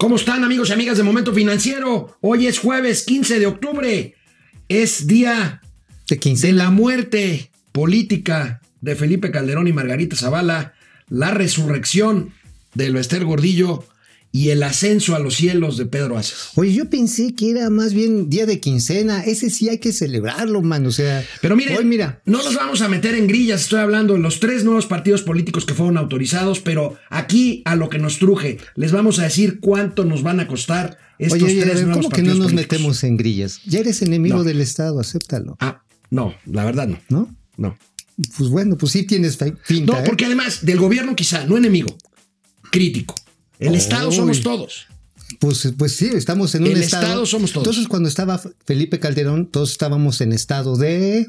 ¿Cómo están amigos y amigas de Momento Financiero? Hoy es jueves 15 de octubre. Es día de, 15. de la muerte política de Felipe Calderón y Margarita Zavala, la resurrección de Lester Gordillo y el ascenso a los cielos de Pedro Aces. Oye, yo pensé que era más bien día de quincena. Ese sí hay que celebrarlo, man. O sea, pero mire, hoy, mira, no nos vamos a meter en grillas. Estoy hablando de los tres nuevos partidos políticos que fueron autorizados, pero aquí a lo que nos truje, les vamos a decir cuánto nos van a costar estos oye, tres nuevos ¿cómo que no nos políticos? metemos en grillas? Ya eres enemigo No. del Estado, acéptalo. Ah, no, la verdad no. ¿No? No. Pues bueno, pues sí tienes finta. No, ¿eh? porque además del gobierno quizá, no enemigo, crítico. El. Estado somos todos. Pues, pues sí, estamos en un El estado. Estado somos todos. Entonces, cuando estaba Felipe Calderón, todos estábamos en estado de.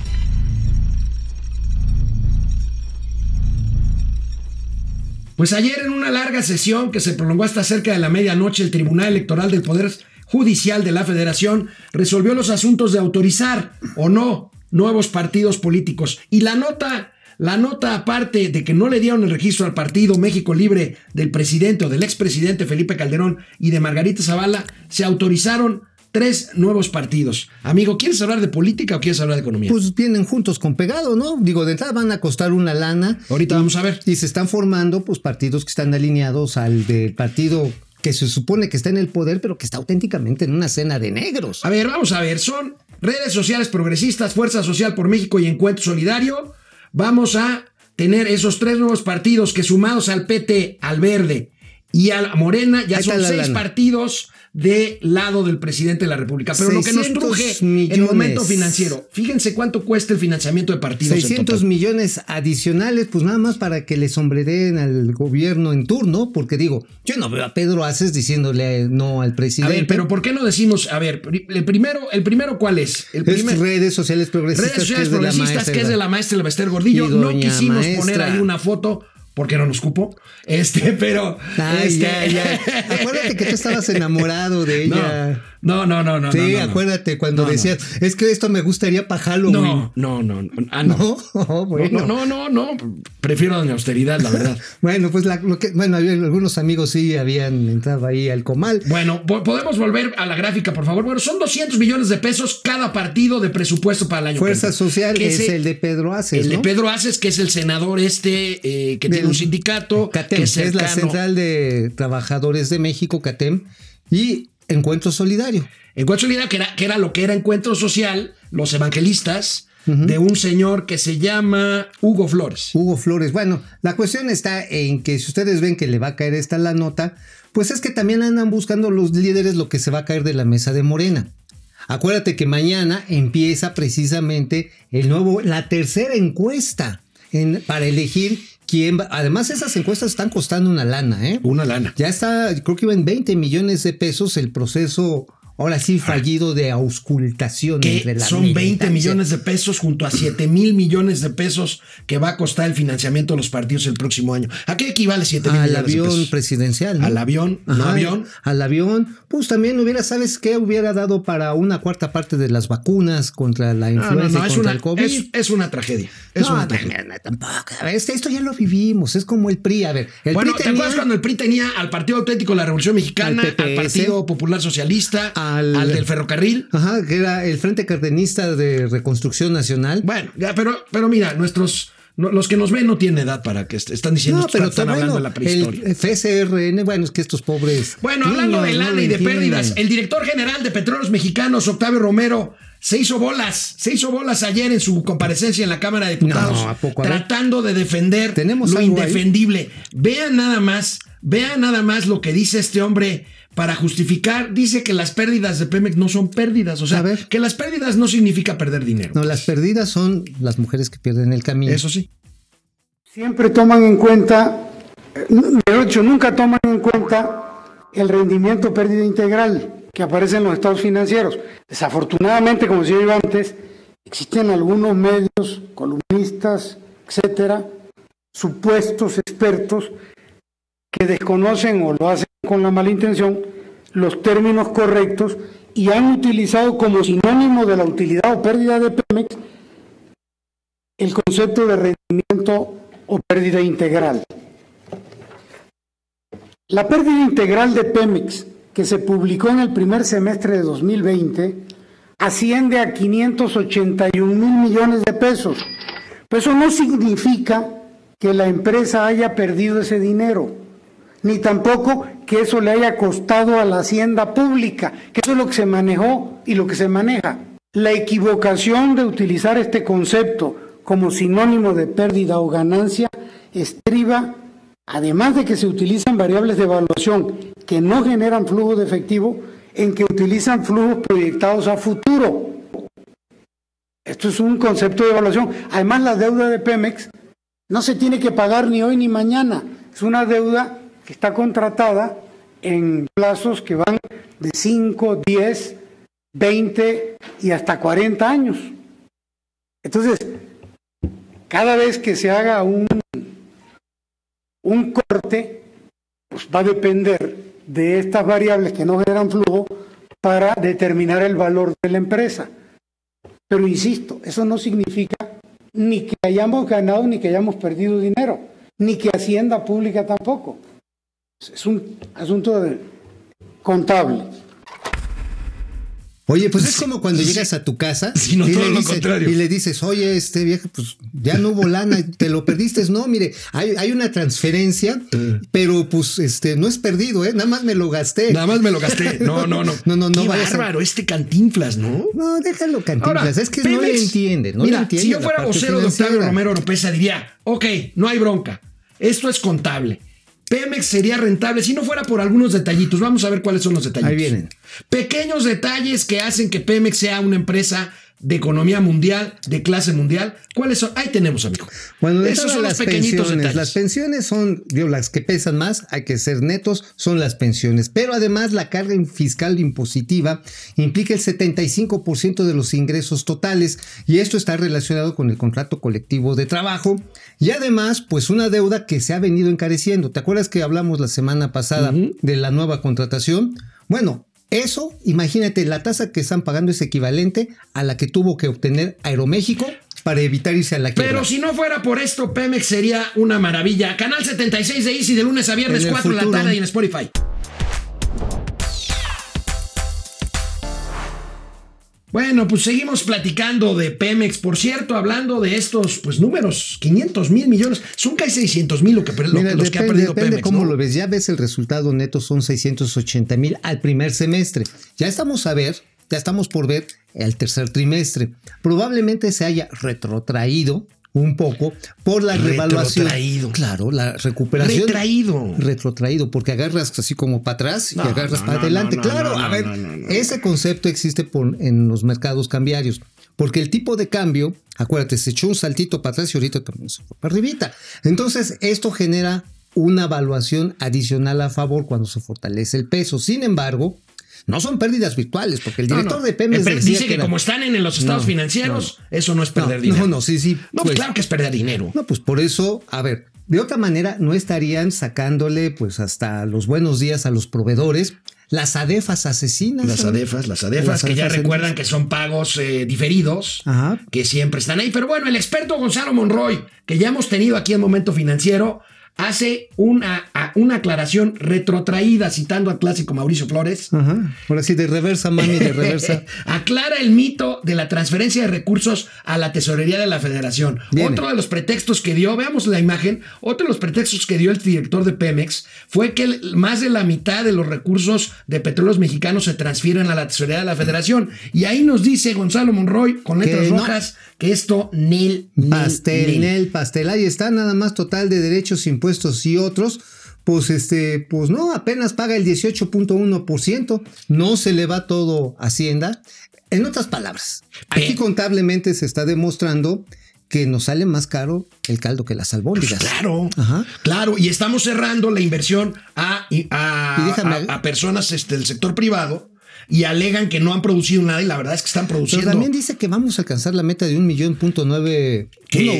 Pues ayer en una larga sesión que se prolongó hasta cerca de la medianoche, el Tribunal Electoral del Poder Judicial de la Federación resolvió los asuntos de autorizar o no nuevos partidos políticos. Y la nota, la nota aparte de que no le dieron el registro al partido México Libre del presidente o del expresidente Felipe Calderón y de Margarita Zavala, se autorizaron tres nuevos partidos. Amigo, ¿quieres hablar de política o quieres hablar de economía? Pues vienen juntos con pegado, ¿no? Digo, de entrada van a costar una lana. Ahorita vamos a ver. Y se están formando, pues, partidos que están alineados al del partido que se supone que está en el poder, pero que está auténticamente en una cena de negros. A ver, vamos a ver, son redes sociales progresistas, Fuerza Social por México y Encuentro Solidario. Vamos a tener esos tres nuevos partidos que sumados al PT, al Verde y a Morena, ya son la seis lana. partidos de lado del presidente de la República. Pero lo que nos 600 truje el millones. momento financiero, fíjense cuánto cuesta el financiamiento de partidos. en 600 total. millones adicionales, pues nada más para que le sombrereen al gobierno en turno, porque digo, yo no veo a Pedro Aces diciéndole no al A presidente. ver, pero ¿por qué no decimos, a ver, el primero, el primero cuál es? El Es redes sociales progresistas. Redes sociales que es de la progresistas, maestra que es de la maestra Elvester Gordillo. No quisimos maestra. poner ahí una foto porque no nos cupo. Este, pero. Ay, este, ya, ya. Acuérdate que tú estabas enamorado de ella. No, no, no, no. sí, no, no, no. acuérdate cuando decías, es que esto me gustaría para Halloween. No, no, no. no. Ah, no. No, No, bueno. no, no, no. Prefiero doña austeridad, la verdad. Bueno, pues la- lo que, bueno, había- algunos amigos sí habían entrado ahí al comal. Bueno, po- podemos volver a la gráfica, por favor. Bueno, son 200 millones de pesos cada partido de presupuesto para el año. Fuerza. Social Que es el de Pedro Aces, El de. Pedro Aces, que es el senador este, eh, que tiene Del- un sindicato. CATEM, que es, la Central de Trabajadores de México, CATEM, y Encuentro Solidario. Encuentro Solidario, que era, que era lo que era Encuentro Social, los evangelistas, de un señor que se llama Hugo Flores. Hugo Flores. Bueno, la cuestión está en que si ustedes ven que le va a caer esta la nota, pues es que también andan buscando los líderes lo que se va a caer de la mesa de Morena. Acuérdate que mañana empieza precisamente el nuevo, la tercera encuesta en- para elegir quién va. Además, esas encuestas están costando una lana, ¿eh? Una lana. Ya está, creo que iba en 20 millones de pesos el proceso, ahora sí, fallido de auscultación entre Que son 20 militancia. millones de pesos junto a 7 mil millones de pesos que va a costar el financiamiento de los partidos el próximo año. ¿A qué equivale 7 mil Al millones de avión pesos? presidencial. ¿no? Al avión, no Ajá, avión. Al avión. Pues también hubiera, ¿sabes qué? Hubiera dado para una cuarta parte de las vacunas contra la influenza no, no, y es contra una, el COVID. es, es una tragedia. Es no, una tragedia. no, tampoco. A ver, esto ya lo vivimos. Es como el PRI. A ver, el bueno, PRI ¿te tenía acuerdas cuando el PRI tenía al Partido Auténtico de la Revolución Mexicana, Al al, Partido Popular Socialista, al- al, del ferrocarril? Ajá, que era el Frente Cardenista de Reconstrucción Nacional. Bueno, ya, pero, pero mira, nuestros no- los que nos ven no tienen edad para que est- están diciendo No, pero están bueno, hablando de la prehistoria. el FCRN, bueno, es que estos pobres. Bueno, hablando de niños lana y de entienden. pérdidas, el director general de Petróleos Mexicanos, Octavio Romero, se hizo bolas, se hizo bolas ayer en su comparecencia en la Cámara de Diputados, No, ¿a poco? A ver. tratando de defender ¿Tenemos lo algo ahí? indefendible. Vean nada más, vean nada más lo que dice este hombre para justificar. Dice que las pérdidas de Pemex no son pérdidas, o sea, A ver. que las pérdidas no significa perder dinero. No, las perdidas son las mujeres que pierden el camino. Eso sí. Siempre toman en cuenta, eh, de hecho nunca toman en cuenta el rendimiento pérdida integral que aparece en los estados financieros. Desafortunadamente, como decía yo antes, existen algunos medios, columnistas, etcétera, supuestos expertos que desconocen o lo hacen con la mala intención los términos correctos y han utilizado como sinónimo de la utilidad o pérdida de Pemex el concepto de rendimiento o pérdida integral. La pérdida integral de Pemex, que se publicó en el primer semestre de 2020, asciende a 581 mil millones de pesos. Pero eso no significa que la empresa haya perdido ese dinero, ni tampoco que eso le haya costado a la hacienda pública, que eso es lo que se manejó y lo que se maneja. La equivocación de utilizar este concepto como sinónimo de pérdida o ganancia estriba, además de que se utilizan variables de evaluación que no generan flujo de efectivo, en que utilizan flujos proyectados a futuro. Esto es un concepto de evaluación. Además, la deuda de Pemex no se tiene que pagar ni hoy ni mañana. Es una deuda que está contratada en plazos que van de 5, 10, 20 y hasta 40 años. Entonces, cada vez que se haga un, un corte, pues va a depender de estas variables que no generan flujo para determinar el valor de la empresa. Pero insisto, eso no significa ni que hayamos ganado ni que hayamos perdido dinero, ni que Hacienda Pública tampoco. Es un asunto de- contable. Oye, pues es como cuando llegas a tu casa y, todo le lo dices, contrario. y le dices, oye, este viejo, pues ya no hubo lana, te lo perdiste. No, mire, hay, hay una transferencia, pero pues este no es perdido, ¿eh? Nada más me lo gasté. Nada más me lo gasté. No, no, no. No, no, no Qué a- bárbaro, este cantinflas, ¿no? No, déjalo cantinflas. Ahora, es que no le entiende, no Mira, le entiende. si yo fuera vocero de Octavio. Romero Oropesa, diría, ok, no hay bronca. Esto es contable. Pemex sería rentable si no fuera por algunos detallitos. Vamos a ver cuáles son los detallitos. Ahí vienen. Pequeños detalles que hacen que Pemex sea una empresa de economía mundial, de clase mundial. ¿Cuáles son? Ahí tenemos, amigo. Bueno, esos son los las pequeñitos pensiones, detalles. las pensiones son, digo, las que pesan más, hay que ser netos, son las pensiones. Pero además la carga fiscal impositiva implica el 75% de los ingresos totales y esto está relacionado con el contrato colectivo de trabajo y además, pues una deuda que se ha venido encareciendo. ¿Te acuerdas que hablamos la semana pasada de la nueva contratación? Bueno, eso, imagínate, la tasa que están pagando es equivalente a la que tuvo que obtener Aeroméxico para evitar irse a la quiebra. Pero si no fuera por esto, Pemex sería una maravilla. Canal 76 de Easy de lunes a viernes, En el 4 de la tarde y en Spotify. Bueno, pues seguimos platicando de Pemex. Por cierto, hablando de estos pues números, 500 mil millones, son casi 600 mil lo que, per- lo- Mira, los que ha depende, perdido depende Pemex. cómo ¿no? lo ves. Ya ves el resultado neto son 680 mil al primer semestre. Ya estamos a ver, ya estamos por ver el tercer trimestre. Probablemente se haya retrotraído un poco por la revaluación. Retrotraído. Claro, la recuperación. Retraído. Retrotraído, porque agarras así como para atrás y agarras no, para no, adelante. claro, a ver, ese concepto existe por- en los mercados cambiarios. Porque el tipo de cambio, acuérdate, se echó un saltito para atrás y ahorita también se fue para arribita. Entonces, esto genera una evaluación adicional a favor cuando se fortalece el peso. Sin embargo, no son pérdidas virtuales, porque el director no. de Pemex Eh, dice que, era- como están en los estados No, financieros, eso no es perder no, dinero. no, no, sí, sí. No, pues, pues- claro que es perder dinero. no, pues por eso, a ver, de otra manera no estarían sacándole pues hasta los buenos días a los proveedores, las adefas asesinas. Las adefas, las adefas, Las que ya adefas recuerdan que son pagos eh, diferidos, Ajá. que siempre están ahí. Pero bueno, el experto Gonzalo Monroy, que ya hemos tenido aquí en Momento Financiero, hace una, una aclaración retrotraída citando al clásico Mauricio Flores. Ajá. Ahora sí, de reversa, mami, de reversa. Aclara el mito de la transferencia de recursos a la tesorería de la federación. Viene. Otro de los pretextos que dio, veamos la imagen, otro de los pretextos que dio el director de Pemex fue que más de la mitad de los recursos de petróleos mexicanos se transfieren a la tesorería de la federación. Y ahí nos dice Gonzalo Monroy con letras Que no. rojas que esto nil, nil, Pastel, nil. Pastel. Ahí está, nada más total de derechos, impuestos y otros. Pues este, pues no, apenas paga el 18.1%. No se le va todo a Hacienda. En otras palabras, aquí Bien. contablemente se está demostrando que nos sale más caro el caldo que las albóndigas. Pues Claro, Ajá. claro, y estamos cerrando la inversión a, a, déjame- a- a personas este, del sector privado y alegan que no han producido nada y la verdad es que están Pero produciendo. también dice que vamos a alcanzar la meta de un millón punto nueve,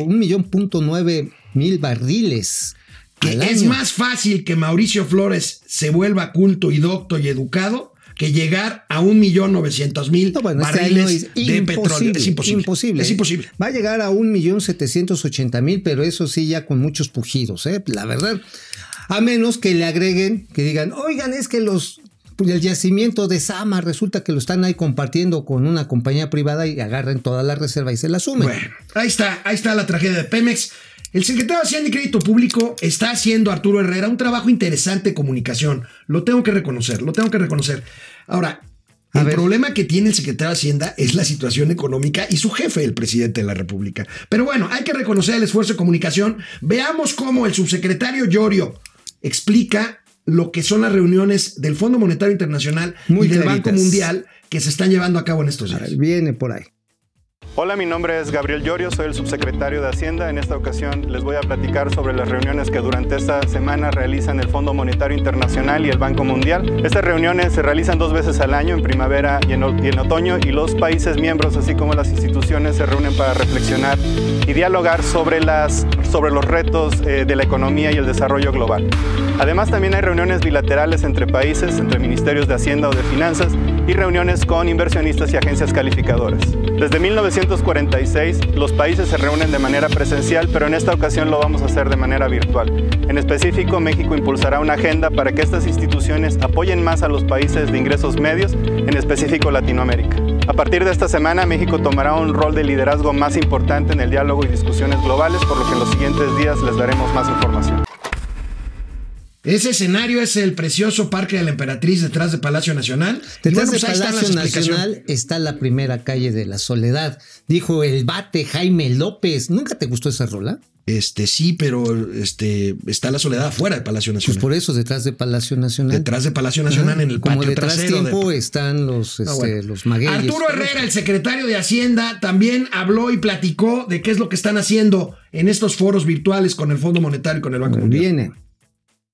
un millón punto nueve mil barriles. Que al es año. más fácil que Mauricio Flores se vuelva culto y docto y educado que llegar a un millón novecientos mil este barriles de petróleo. Es imposible. Imposible. Es imposible. Va a llegar a un millón setecientos ochenta mil, pero eso sí ya con muchos pujidos, ¿eh? la verdad. A menos que le agreguen, que digan, oigan, es que los el yacimiento de Sama resulta que lo están ahí compartiendo con una compañía privada y agarren toda la reserva y se la sumen. Bueno, ahí está, ahí está la tragedia de Pemex. El secretario de Hacienda y Crédito Público está haciendo, Arturo Herrera, un trabajo interesante de comunicación. Lo tengo que reconocer, lo tengo que reconocer. Ahora, A el ver. problema que tiene el secretario de Hacienda es la situación económica y su jefe, el presidente de la República. Pero bueno, hay que reconocer el esfuerzo de comunicación. Veamos cómo el subsecretario Llorio explica lo que son las reuniones del Fondo Monetario Internacional Muy y del claritas. Banco Mundial que se están llevando a cabo en estos días. Viene por ahí. Hola, mi nombre es Gabriel Llorio, soy el subsecretario de Hacienda. En esta ocasión les voy a platicar sobre las reuniones que durante esta semana realizan el Fondo Monetario Internacional y el Banco Mundial. Estas reuniones se realizan dos veces al año, en primavera y en, y en otoño, y los países miembros, así como las instituciones, se reúnen para reflexionar y dialogar sobre, las, sobre los retos eh, de la economía y el desarrollo global. Además, también hay reuniones bilaterales entre países, entre ministerios de Hacienda o de Finanzas, y reuniones con inversionistas y agencias calificadoras. Desde 1946, los países se reúnen de manera presencial, pero en esta ocasión lo vamos a hacer de manera virtual. En específico, México impulsará una agenda para que estas instituciones apoyen más a los países de ingresos medios, en específico Latinoamérica. A partir de esta semana, México tomará un rol de liderazgo más importante en el diálogo y discusiones globales, por lo que en los siguientes días les daremos más información. Ese escenario es el precioso Parque de la Emperatriz detrás de Palacio Nacional. Detrás bueno, de pues Palacio. Nacional está la primera calle de la Soledad. Dijo el bate Jaime López. ¿Nunca te gustó esa rola? Este sí, pero este está la soledad afuera de Palacio Pues Nacional. por eso, detrás de Palacio Nacional. Detrás de Palacio Nacional Ajá. en el Como patio detrás trasero. de- tiempo están los, Ah, este, bueno. los magueyes. Arturo Herrera, el secretario de Hacienda, también habló y platicó de qué es lo que están haciendo en estos foros virtuales con el Fondo Monetario y con el Banco Mundial. Viene.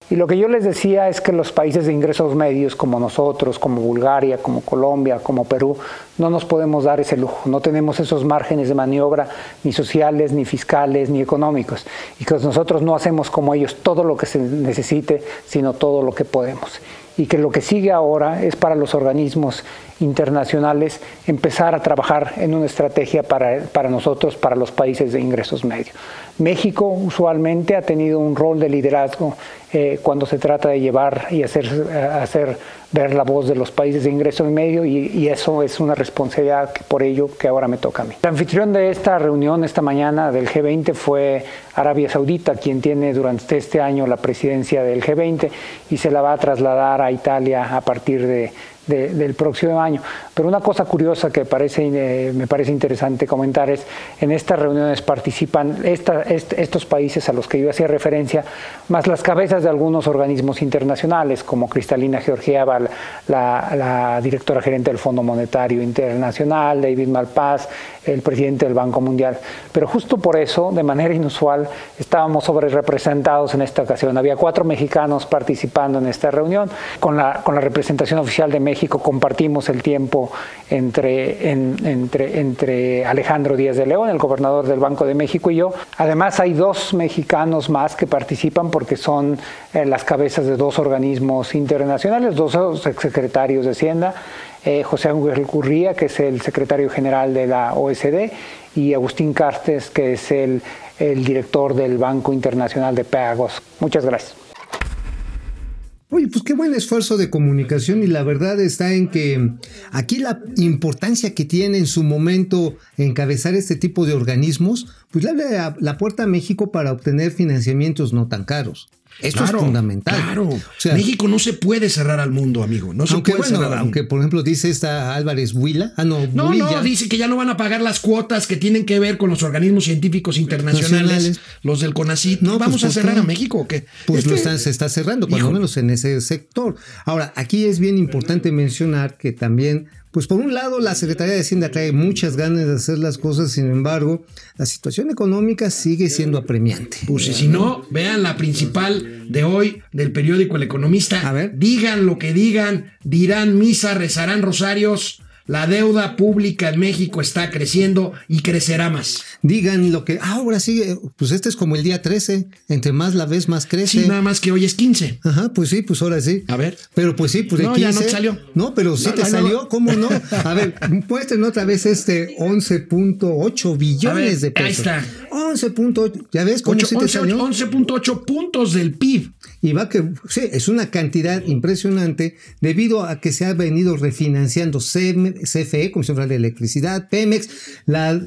Y lo que yo les decía es que los países de ingresos medios como nosotros, como Bulgaria, como Colombia, como Perú, no nos podemos dar ese lujo, no tenemos esos márgenes de maniobra ni sociales, ni fiscales, ni económicos. Y que nosotros no hacemos como ellos todo lo que se necesite, sino todo lo que podemos. Y que lo que sigue ahora es para los organismos internacionales empezar a trabajar en una estrategia para, para nosotros, para los países de ingresos medios. México usualmente ha tenido un rol de liderazgo eh, cuando se trata de llevar y hacer, eh, hacer ver la voz de los países de ingresos medio y, y eso es una responsabilidad que- por ello que ahora me toca a mí. El anfitrión de esta reunión esta mañana del G20 fue Arabia Saudita, quien tiene durante este año la presidencia del G20 y se la va a trasladar a Italia a partir de, de- del próximo año. Pero una cosa curiosa que parece, eh, me parece interesante comentar es, en estas reuniones participan estos países a los que yo hacía referencia, más las cabezas de algunos organismos internacionales, como Cristalina Georgieva, la, la- directora gerente del Fondo Monetario Internacional, David Malpass, el presidente del Banco Mundial. Pero justo por eso, de manera inusual, estábamos sobre representados en esta ocasión. Había cuatro mexicanos participando en esta reunión. Con la, representación oficial de México compartimos el tiempo entre, en- entre, entre Alejandro Díaz de León, el gobernador del Banco de México, y yo. Además, hay dos mexicanos más que participan porque son eh, las cabezas de dos organismos internacionales, dos secretarios de Hacienda eh, José Ángel Curría, que es el secretario general de la OSD, y Agustín Cartes, que es el, el director del Banco Internacional de Pagos. Muchas gracias. Oye, pues qué buen esfuerzo de comunicación y la verdad está en que aquí la importancia que tiene en su momento encabezar este tipo de organismos, pues le abre la, puerta a México para obtener financiamientos no tan caros. Esto Claro, es fundamental. Claro. O sea, México no se puede cerrar al mundo, amigo. No se puede bueno, cerrar al aunque mundo. por ejemplo dice esta Álvarez Huila, ah no, No, Builla, no, dice que ya no van a pagar las cuotas que tienen que ver con los organismos científicos internacionales, Nacionales. los del CONACYT. No, ¿Vamos pues, a ¿por cerrar qué? a México o qué? Pues Es lo están- se está cerrando, cuando menos en ese sector. Ahora, aquí es bien importante mencionar que también Pues por un lado, la Secretaría de Hacienda trae muchas ganas de hacer las cosas, sin embargo, la situación económica sigue siendo apremiante. Pues y si no, vean la principal de hoy del periódico El Economista. A ver. Digan lo que digan, dirán misa, rezarán rosarios. La deuda pública en México está creciendo y crecerá más. Digan lo que. Ah, ahora sí, pues este es como el día 13. Entre más la ves, más crece. Sí, nada más que hoy es 15. Ajá, pues sí, pues ahora sí. A ver. Pero pues sí, pues de No, ya no 15. te salió. No, pero sí No, te no, salió, ¿cómo no? A ver, muestren otra vez este 11.8 billones ver, de ahí pesos. está. 11.8, ¿ya ves cómo Ocho- sí te once- salió? 11.8 puntos del PIB. Y va que, sí, es una cantidad impresionante debido a que se ha venido refinanciando CFE, Comisión Federal de Electricidad, Pemex, la-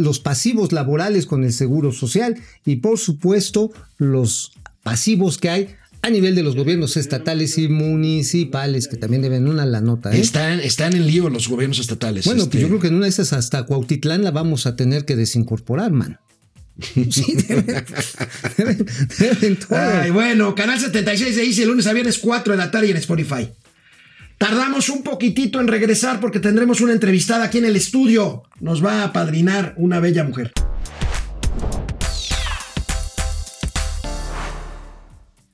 los pasivos laborales con el Seguro Social y por supuesto los pasivos que hay a nivel de los gobiernos estatales y municipales, que también deben una la nota. ¿eh? Están, están en lío los gobiernos estatales. Bueno, este. pues yo creo que en una de esas hasta Cuautitlán la vamos a tener que desincorporar, man. Deben, deben-. Ay, bueno, Canal 76 de Easy, lunes a viernes 4 de la tarde en Spotify. Tardamos un poquitito en regresar porque tendremos una entrevistada aquí en el estudio. Nos va a padrinar una bella mujer.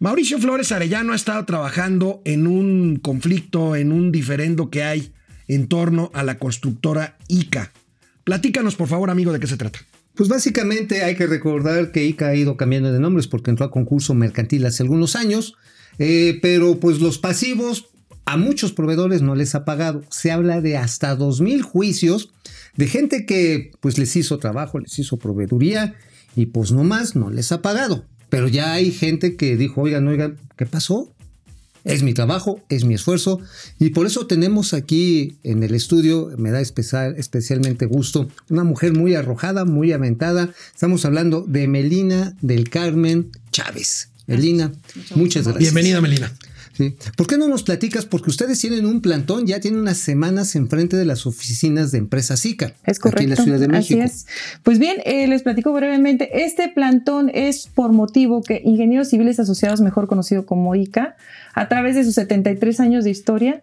Mauricio Flores Arellano ha estado trabajando en un conflicto, en un diferendo que hay en torno a la constructora ICA. Platícanos, por favor, amigo, de qué se trata. Pues básicamente hay que recordar que ICA ha ido cambiando de nombres porque entró a concurso mercantil hace algunos años, eh, pero pues los pasivos a muchos proveedores no les ha pagado. Se habla de hasta 2.000 juicios de gente que pues les hizo trabajo, les hizo proveeduría y pues nomás no les ha pagado. Pero ya hay gente que dijo, oigan, oigan, ¿qué pasó? Es mi trabajo, es mi esfuerzo y por eso tenemos aquí en el estudio, me da especial, especialmente gusto, una mujer muy arrojada, muy aventada. Estamos hablando de Melina del Carmen Chávez. Melina, muchas gracias. Bienvenida, Melina. Sí. ¿Por qué no nos platicas? Porque ustedes tienen un plantón, ya tienen unas semanas enfrente de las oficinas de empresa SICA. Es correcto. Aquí en la Ciudad de México. Así es. Pues bien, eh, les platico brevemente. Este plantón es por motivo que Ingenieros Civiles Asociados, mejor conocido como ICA, a través de sus 73 años de historia,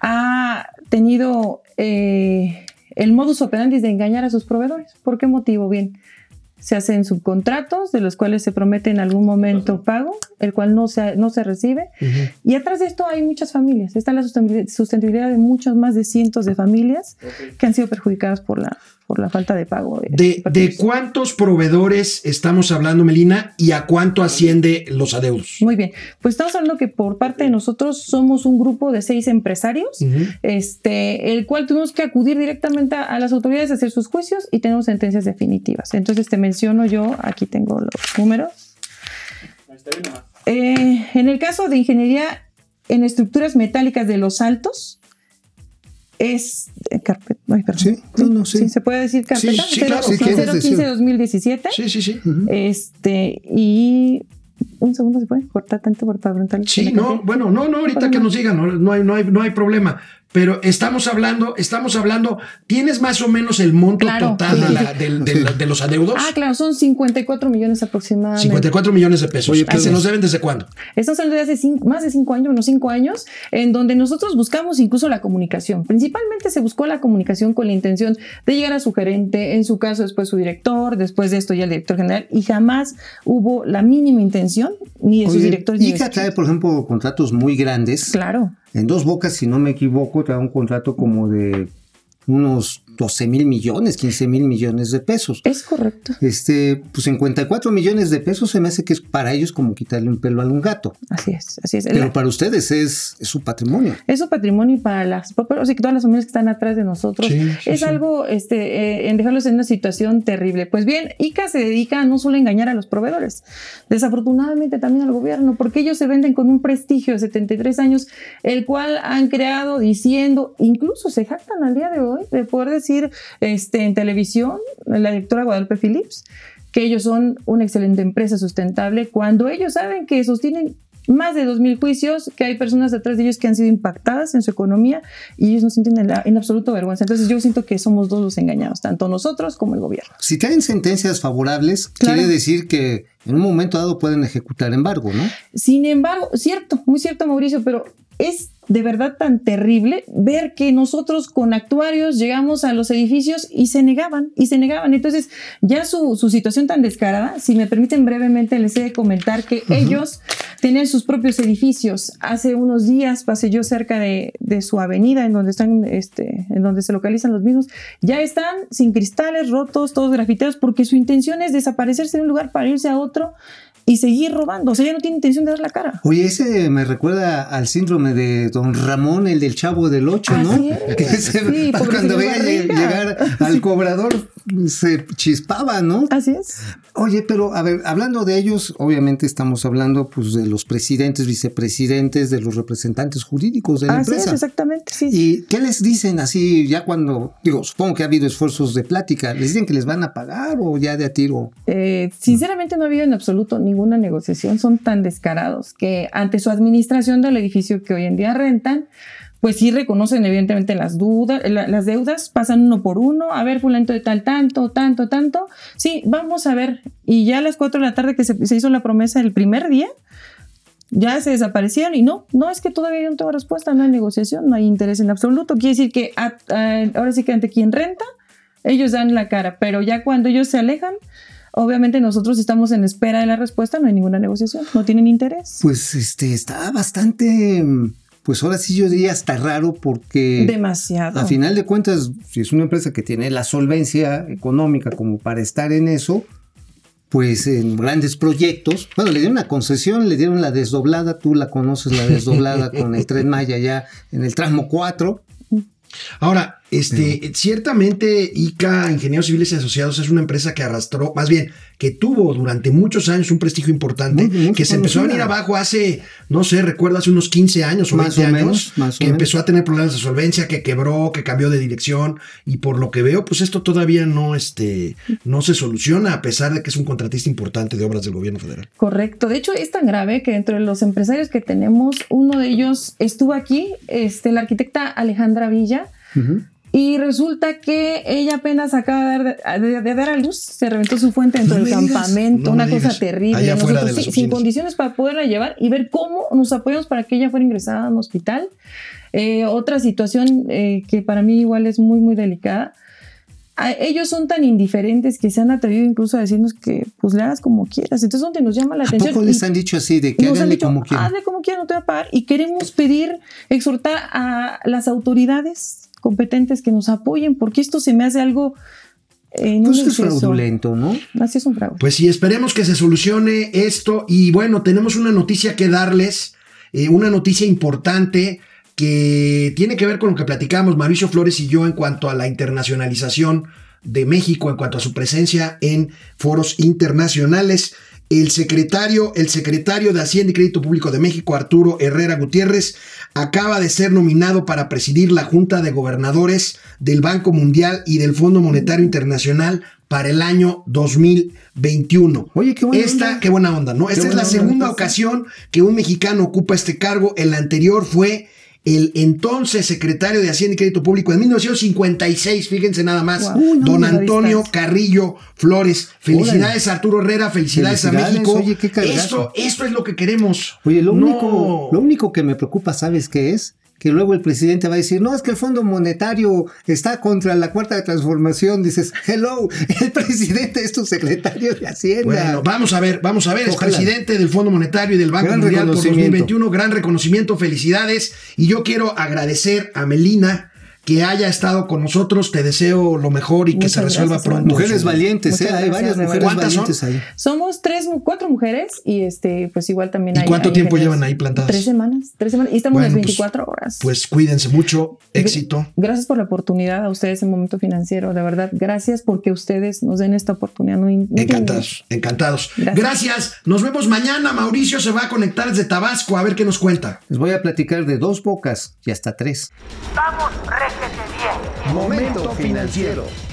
ha tenido eh, el modus operandi de engañar a sus proveedores. ¿Por qué motivo? Bien, se hacen subcontratos de los cuales se promete en algún momento pago, el cual no se, no se recibe. Y atrás de esto hay muchas familias. Está la sustentabilidad- de muchos más de cientos de familias que han sido perjudicadas por la, por la falta de pago. ¿De, de cuántos proveedores estamos hablando, Melina, y a cuánto asciende los adeudos? Muy bien, pues estamos hablando que por parte de nosotros somos un grupo de seis empresarios, este, el cual tuvimos que acudir directamente a, a las autoridades a hacer sus juicios y tenemos sentencias definitivas. Entonces te menciono yo, aquí tengo los números. Eh, en el caso de ingeniería en estructuras metálicas de los altos, es eh, carpeta. ay, perdón. Sí, no, no, sí. se puede decir carpeta. Sí, sí, claro, sí, quieres decir. 015-2017. Sí, sí, sí. Este, y un segundo se puede cortar tanto por para preguntarle. Sí, no, bueno, no, no, ahorita que nos digan, no, no hay, no, hay, no hay problema. Pero estamos hablando, estamos hablando, ¿tienes más o menos el monto Claro. total de, la- del- del- de los adeudos? Ah, claro, son 54 millones aproximadamente. 54 millones de pesos. Oye, ¿Y pero- se nos deben desde cuándo? Estamos hablando de hace cinco- más de cinco años, unos cinco años, en donde nosotros buscamos incluso la comunicación. Principalmente se buscó la comunicación con la intención de llegar a su gerente, en su caso después su director, después de esto ya el director general, y jamás hubo la mínima intención ni de sus Oye, directores ni de ICA sus- trae, por ejemplo, contratos muy grandes. Claro. En dos bocas, si no me equivoco, trae un contrato como de unos 12 mil millones, 15 mil millones de pesos. Es correcto. Este, pues 54 millones de pesos se me hace que es para ellos como quitarle un pelo a un gato. Así es, así es. Pero La- para ustedes es, es su patrimonio. es su patrimonio y para las, o sea, todas las familias que están atrás de nosotros. Sí, sí, es sí. algo este, eh, en dejarlos en una situación terrible. Pues bien, ICA se dedica no solo a engañar a los proveedores, desafortunadamente también al gobierno, porque ellos se venden con un prestigio de 73 años, el cual han creado diciendo, incluso se jactan al día de hoy de poder decir este, en televisión, la directora Guadalupe Phillips, que ellos son una excelente empresa sustentable, cuando ellos saben que sostienen más de 2.000 juicios, que hay personas detrás de ellos que han sido impactadas en su economía y ellos no sienten en, la- en absoluto vergüenza. Entonces yo siento que somos dos los engañados, tanto nosotros como el gobierno. Si traen sentencias favorables, Claro. quiere decir que en un momento dado pueden ejecutar embargo, ¿no? Sin embargo, cierto, muy cierto, Mauricio, pero es de verdad tan terrible ver que nosotros con actuarios llegamos a los edificios y se negaban, y se negaban. Entonces, ya su, su situación tan descarada, si me permiten brevemente, les he de comentar que ellos tenían sus propios edificios. Hace unos días pasé yo cerca de, de su avenida, en donde están, este, en donde se localizan los mismos. Ya están sin cristales, rotos, todos grafiteados, porque su intención es desaparecerse de un lugar para irse a otro y seguir robando. O sea, ya no tiene intención de dar la cara. Oye, ese me recuerda al síndrome de don Ramón, el del chavo del 8, ¿no? Así es. Que se- Sí, cuando veía llegar al cobrador se chispaba, ¿no? Así es. Oye, pero a ver, hablando de ellos, obviamente estamos hablando pues de los presidentes, vicepresidentes, de los representantes jurídicos de la Así es, empresa. exactamente. Sí. ¿Y qué les dicen así ya cuando, digo, supongo que ha habido esfuerzos de plática, ¿les dicen que les van a pagar o ya de a tiro? Eh, sinceramente no ha habido en absoluto ninguna negociación, son tan descarados que ante su administración del edificio que hoy en día rentan, pues sí reconocen evidentemente las dudas, la- las deudas, pasan uno por uno, a ver, fulano de tal, tanto, tanto, tanto, sí, vamos a ver, y ya a las 4 de la tarde que se, se hizo la promesa el primer día, ya se desaparecieron y no, no es que todavía no tengo respuesta, no hay negociación, no hay interés en absoluto, quiere decir que a- a- ahora sí que ante quien renta, ellos dan la cara, pero ya cuando ellos se alejan, obviamente nosotros estamos en espera de la respuesta, no hay ninguna negociación, no tienen interés. Pues este está bastante, pues ahora sí yo diría hasta raro porque Demasiado. a final de cuentas, si es una empresa que tiene la solvencia económica como para estar en eso, pues en grandes proyectos, bueno, le dieron una concesión, le dieron la desdoblada, tú la conoces la desdoblada con el Tren Maya ya en el tramo 4, Ahora, este, ciertamente ICA, Ingenieros Civiles y Asociados, es una empresa que arrastró, más bien, que tuvo durante muchos años un prestigio importante, Muy- muy que se empezó a venir abajo hace, no sé, recuerdo hace unos 15 años o Más 20 o años, menos, más o que menos. empezó a tener problemas de solvencia, que quebró, que cambió de dirección, y por lo que veo, pues esto todavía no, este, no se soluciona, a pesar de que es un contratista importante de obras del gobierno federal. Correcto. De hecho, es tan grave que dentro de los empresarios que tenemos, uno de ellos estuvo aquí, este, la arquitecta Alejandra Villa, y resulta que ella apenas acaba de dar, de- de dar a luz, se reventó su fuente dentro No del digas, campamento, no una cosa digas. terrible. Allá Nosotros sí, sin condiciones para poderla llevar y ver cómo nos apoyamos para que ella fuera ingresada a un hospital. Eh, otra situación eh, que para mí igual es muy, muy delicada. A- ellos son tan indiferentes que se han atrevido incluso a decirnos que pues le hagas como quieras. Entonces, donde nos llama la ¿A atención. poco les han dicho así de que háganle dicho, como quieran? hazle como quieran, no te va a pagar. Y queremos pedir, exhortar a las autoridades competentes que nos apoyen, porque esto se me hace algo. eh, no Pues es fraudulento, ¿no? Así es un fraude. Pues sí, esperemos que se solucione esto. Y bueno, tenemos una noticia que darles, eh, una noticia importante que tiene que ver con lo que platicamos Mauricio Flores y yo en cuanto a la internacionalización de México, en cuanto a su presencia en foros internacionales. El secretario, el secretario de Hacienda y Crédito Público de México, Arturo Herrera Gutiérrez, acaba de ser nominado para presidir la Junta de Gobernadores del Banco Mundial y del Fondo Monetario Internacional para el año 2021. Oye, qué buena Esta, onda. qué buena onda, ¿no? Esta es la segunda ocasión que un mexicano ocupa este cargo. El anterior fue el entonces secretario de Hacienda y Crédito Público en 1956, fíjense nada más, no, don Antonio. Carrillo Flores. Felicidades Arturo Herrera, felicidades, a México. oye, qué cargazo. esto, esto es lo que queremos. Oye, lo, No. único, lo único que me preocupa, ¿sabes qué es? Que luego el presidente va a decir, no, es que el Fondo Monetario está contra la cuarta transformación. Dices, hello, el presidente es tu secretario de Hacienda. Bueno, vamos a ver, vamos a ver, es Ojalá. presidente del Fondo Monetario y del Banco Gran Mundial por reconocimiento. 2021, gran reconocimiento, felicidades. Y yo quiero agradecer a Melina que haya estado con nosotros, te deseo lo mejor y que se resuelva gracias, pronto. Mujeres su- valientes, ¿eh? Hay varias mujeres verdad. ¿Cuántas son? valientes ahí. Somos tres, cuatro mujeres y este, pues igual también ¿Y hay. cuánto hay tiempo llevan ahí plantadas? Tres semanas, tres semanas. Y estamos Bueno, las pues- 24 horas. Pues cuídense mucho, éxito. Gracias por la oportunidad a ustedes en Momento Financiero, de verdad. Gracias porque ustedes nos den esta oportunidad. No, no tienen- Encantados, encantados. Gracias. Gracias. Nos vemos mañana. Mauricio se va a conectar desde Tabasco a ver qué nos cuenta. Les voy a platicar de dos bocas y hasta tres. Vamos. Momento financiero.